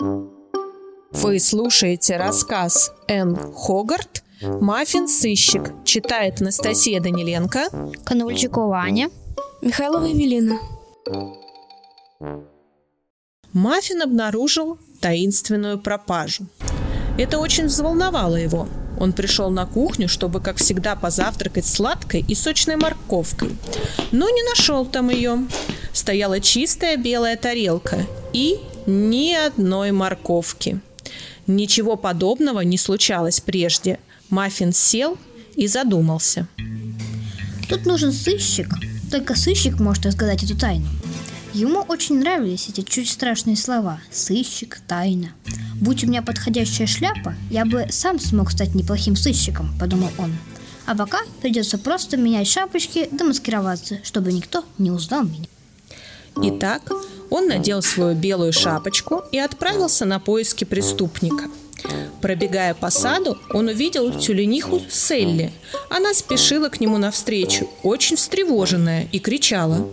Вы слушаете рассказ Н. Хогарт «Маффин-сыщик». Читает Анастасия Даниленко. Коновальчукова Аня. Михайлова Евелина. Маффин обнаружил таинственную пропажу. Это очень взволновало его. Он пришел на кухню, чтобы, как всегда, позавтракать сладкой и сочной морковкой. Но не нашел там ее. Стояла чистая белая тарелка и ни одной морковки. Ничего подобного не случалось прежде. Маффин сел и задумался. Тут нужен сыщик. Только сыщик может разгадать эту тайну. Ему очень нравились эти чуть страшные слова «сыщик», «тайна». «Будь у меня подходящая шляпа, я бы сам смог стать неплохим сыщиком», – подумал он. А пока придется просто менять шапочки да маскироваться, чтобы никто не узнал меня. Итак, он надел свою белую шапочку и отправился на поиски преступника. Пробегая по саду, он увидел тюлениху Селли. Она спешила к нему навстречу, очень встревоженная, и кричала.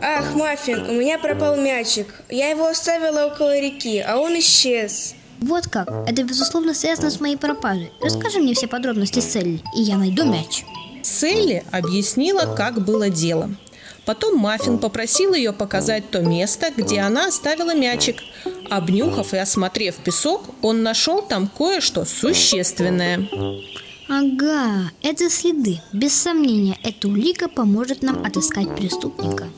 Ах, Маффин, у меня пропал мячик. Я его оставила около реки, а он исчез. Вот как. Это, безусловно, связано с моей пропажей. Расскажи мне все подробности, Селли, и я найду мяч. Селли объяснила, как было дело. Потом Маффин попросил ее показать то место, где она оставила мячик. Обнюхав и осмотрев песок, он нашел там кое-что существенное. Ага, это следы. Без сомнения, эта улика поможет нам отыскать преступника.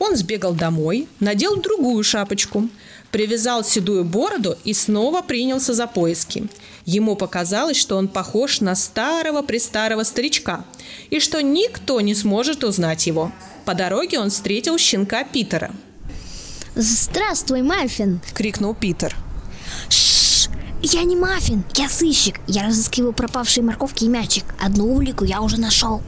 Он сбегал домой, надел другую шапочку, привязал седую бороду и снова принялся за поиски. Ему показалось, что он похож на старого-престарого старичка, и что никто не сможет узнать его. По дороге он встретил щенка Питера. Здравствуй, Маффин! – крикнул Питер. Шш! Я не Маффин, я сыщик. Я разыскиваю пропавшие морковки и мячик. Одну улику я уже нашел.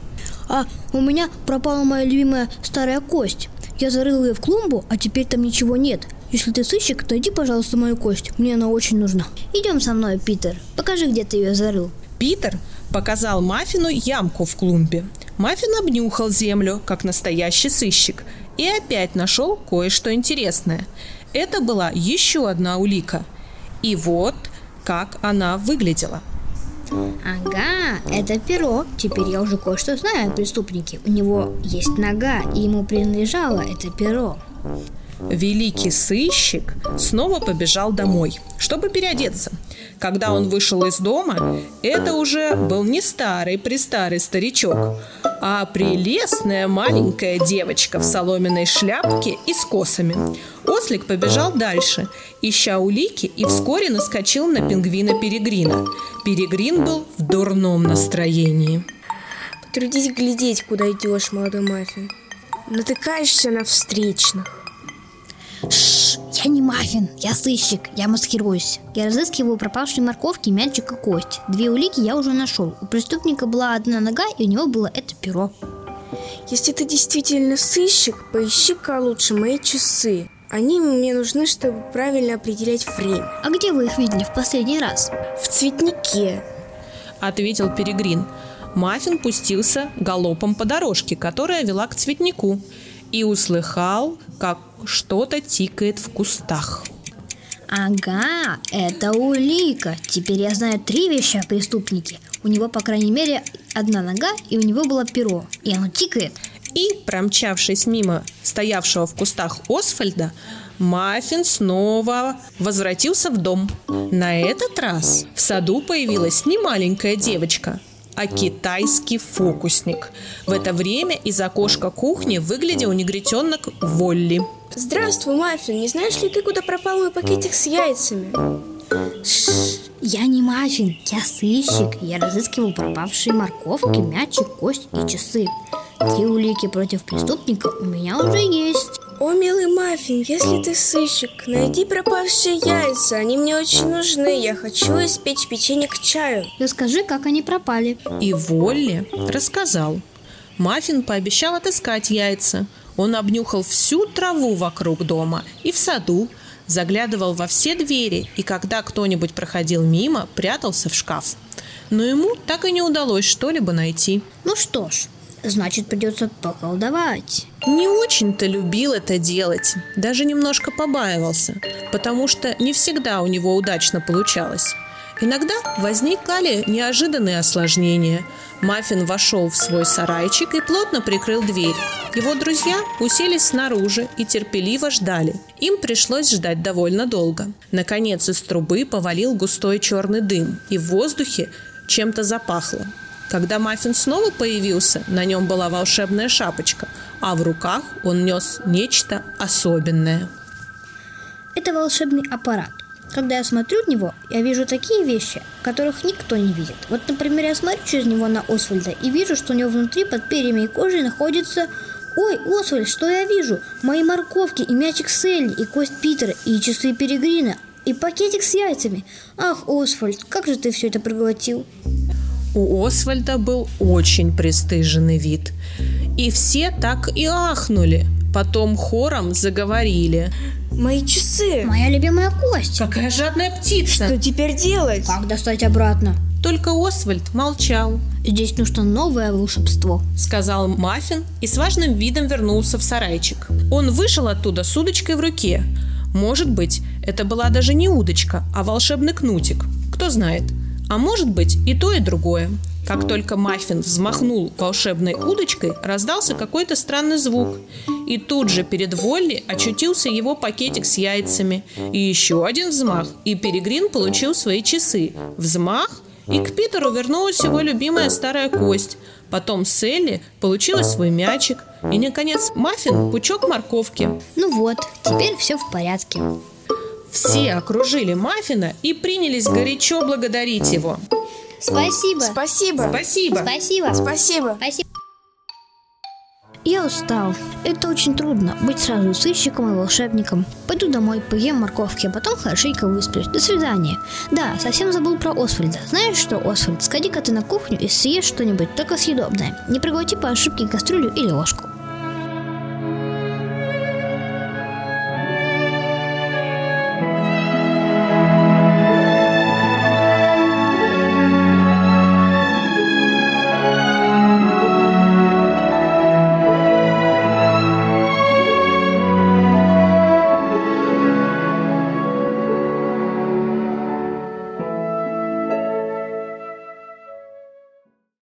А у меня пропала моя любимая старая кость. Я зарыл ее в клумбу, а теперь там ничего нет. Если ты сыщик, найди, пожалуйста, мою кость. Мне она очень нужна. Идем со мной, Питер. Покажи, где ты ее зарыл. Питер показал Маффину ямку в клумбе. Маффин обнюхал землю, как настоящий сыщик, и опять нашел кое-что интересное. Это была еще одна улика. И вот как она выглядела. Ага, это перо. Теперь я уже кое-что знаю о преступнике. У него есть нога, и ему принадлежало это перо. Великий сыщик снова побежал домой, чтобы переодеться. Когда он вышел из дома, это уже был не старый-престарый старичок, а прелестная маленькая девочка в соломенной шляпке и с косами. Ослик побежал дальше, ища улики, и вскоре наскочил на пингвина Перегрина. Перегрин был в дурном настроении. Потрудись глядеть, куда идешь, молодой маффин. Натыкаешься на встречных. Шш, я не маффин, я сыщик, я маскируюсь. Я разыскиваю пропавшие морковки, мячик и кость. Две улики я уже нашел. У преступника была одна нога, и у него было это перо. Если ты действительно сыщик, поищи-ка лучше мои часы. Они мне нужны, чтобы правильно определять время. А где вы их видели в последний раз? В цветнике. Ответил Перегрин. Маффин пустился галопом по дорожке, которая вела к цветнику, и услыхал, как что-то тикает в кустах. Ага, это улика. Теперь я знаю три вещи о преступнике. У него, по крайней мере, одна нога, и у него было перо. И оно тикает. И, промчавшись мимо стоявшего в кустах Освальда, Маффин снова возвратился в дом. На этот раз в саду появилась не маленькая девочка, а китайский фокусник. В это время из окошка кухни выглядел негритенок Волли. Здравствуй, Маффин. Не знаешь ли ты, куда пропал мой пакетик с яйцами? Шш, я не маффин, я сыщик. Я разыскивал пропавшие морковки, мячик, кость и часы. Три улики против преступника у меня уже есть. О, милый Маффин, если ты сыщик, найди пропавшие яйца. Они мне очень нужны. Я хочу испечь печенье к чаю. Расскажи, как они пропали. И Волли рассказал. Маффин пообещал отыскать яйца. Он обнюхал всю траву вокруг дома и в саду, заглядывал во все двери и когда кто-нибудь проходил мимо, прятался в шкаф. Но ему так и не удалось что-либо найти. Ну что ж, Значит, придется поколдовать. Не очень-то любил это делать, даже немножко побаивался, потому что не всегда у него удачно получалось. Иногда возникали неожиданные осложнения. Маффин вошел в свой сарайчик и плотно прикрыл дверь. Его друзья уселись снаружи и терпеливо ждали. Им пришлось ждать довольно долго. Наконец из трубы повалил густой черный дым, и в воздухе чем-то запахло. Когда Маффин снова появился, на нем была волшебная шапочка, а в руках он нес нечто особенное. Это волшебный аппарат. Когда я смотрю в него, я вижу такие вещи, которых никто не видит. Вот, например, я смотрю через него на Освальда и вижу, что у него внутри под перьями и кожей находится... Ой, Освальд, что я вижу? Мои морковки и мячик Селли, и кость Питера, и часы Перегрина, и пакетик с яйцами. Ах, Освальд, как же ты все это проглотил? У Освальда был очень пристыженный вид. И все так и ахнули. Потом хором заговорили. Мои часы! Моя любимая кость. Какая жадная птица! Что теперь делать? Как достать обратно? Только Освальд молчал. Здесь нужно новое волшебство. Сказал Маффин и с важным видом вернулся в сарайчик. Он вышел оттуда с удочкой в руке. Может быть, это была даже не удочка, а волшебный кнутик. Кто знает. А может быть и то, и другое. Как только Маффин взмахнул волшебной удочкой, раздался какой-то странный звук. И тут же перед Волли очутился его пакетик с яйцами. И еще один взмах, и Перегрин получил свои часы. Взмах, и к Питеру вернулась его любимая старая кость. Потом Селли получила свой мячик. И, наконец, Маффин – пучок морковки. Ну вот, теперь все в порядке. Все окружили Маффина и принялись горячо благодарить его. Спасибо. Спасибо. Спасибо. Спасибо. Спасибо. Спасибо. Я устал. Это очень трудно быть сразу сыщиком и волшебником. Пойду домой, поем морковки, а потом хорошенько высплюсь. До свидания. Да, совсем забыл про Освальда. Знаешь что, Освальд, сходи-ка ты на кухню и съешь что-нибудь, только съедобное. Не проглоти по ошибке кастрюлю или ложку.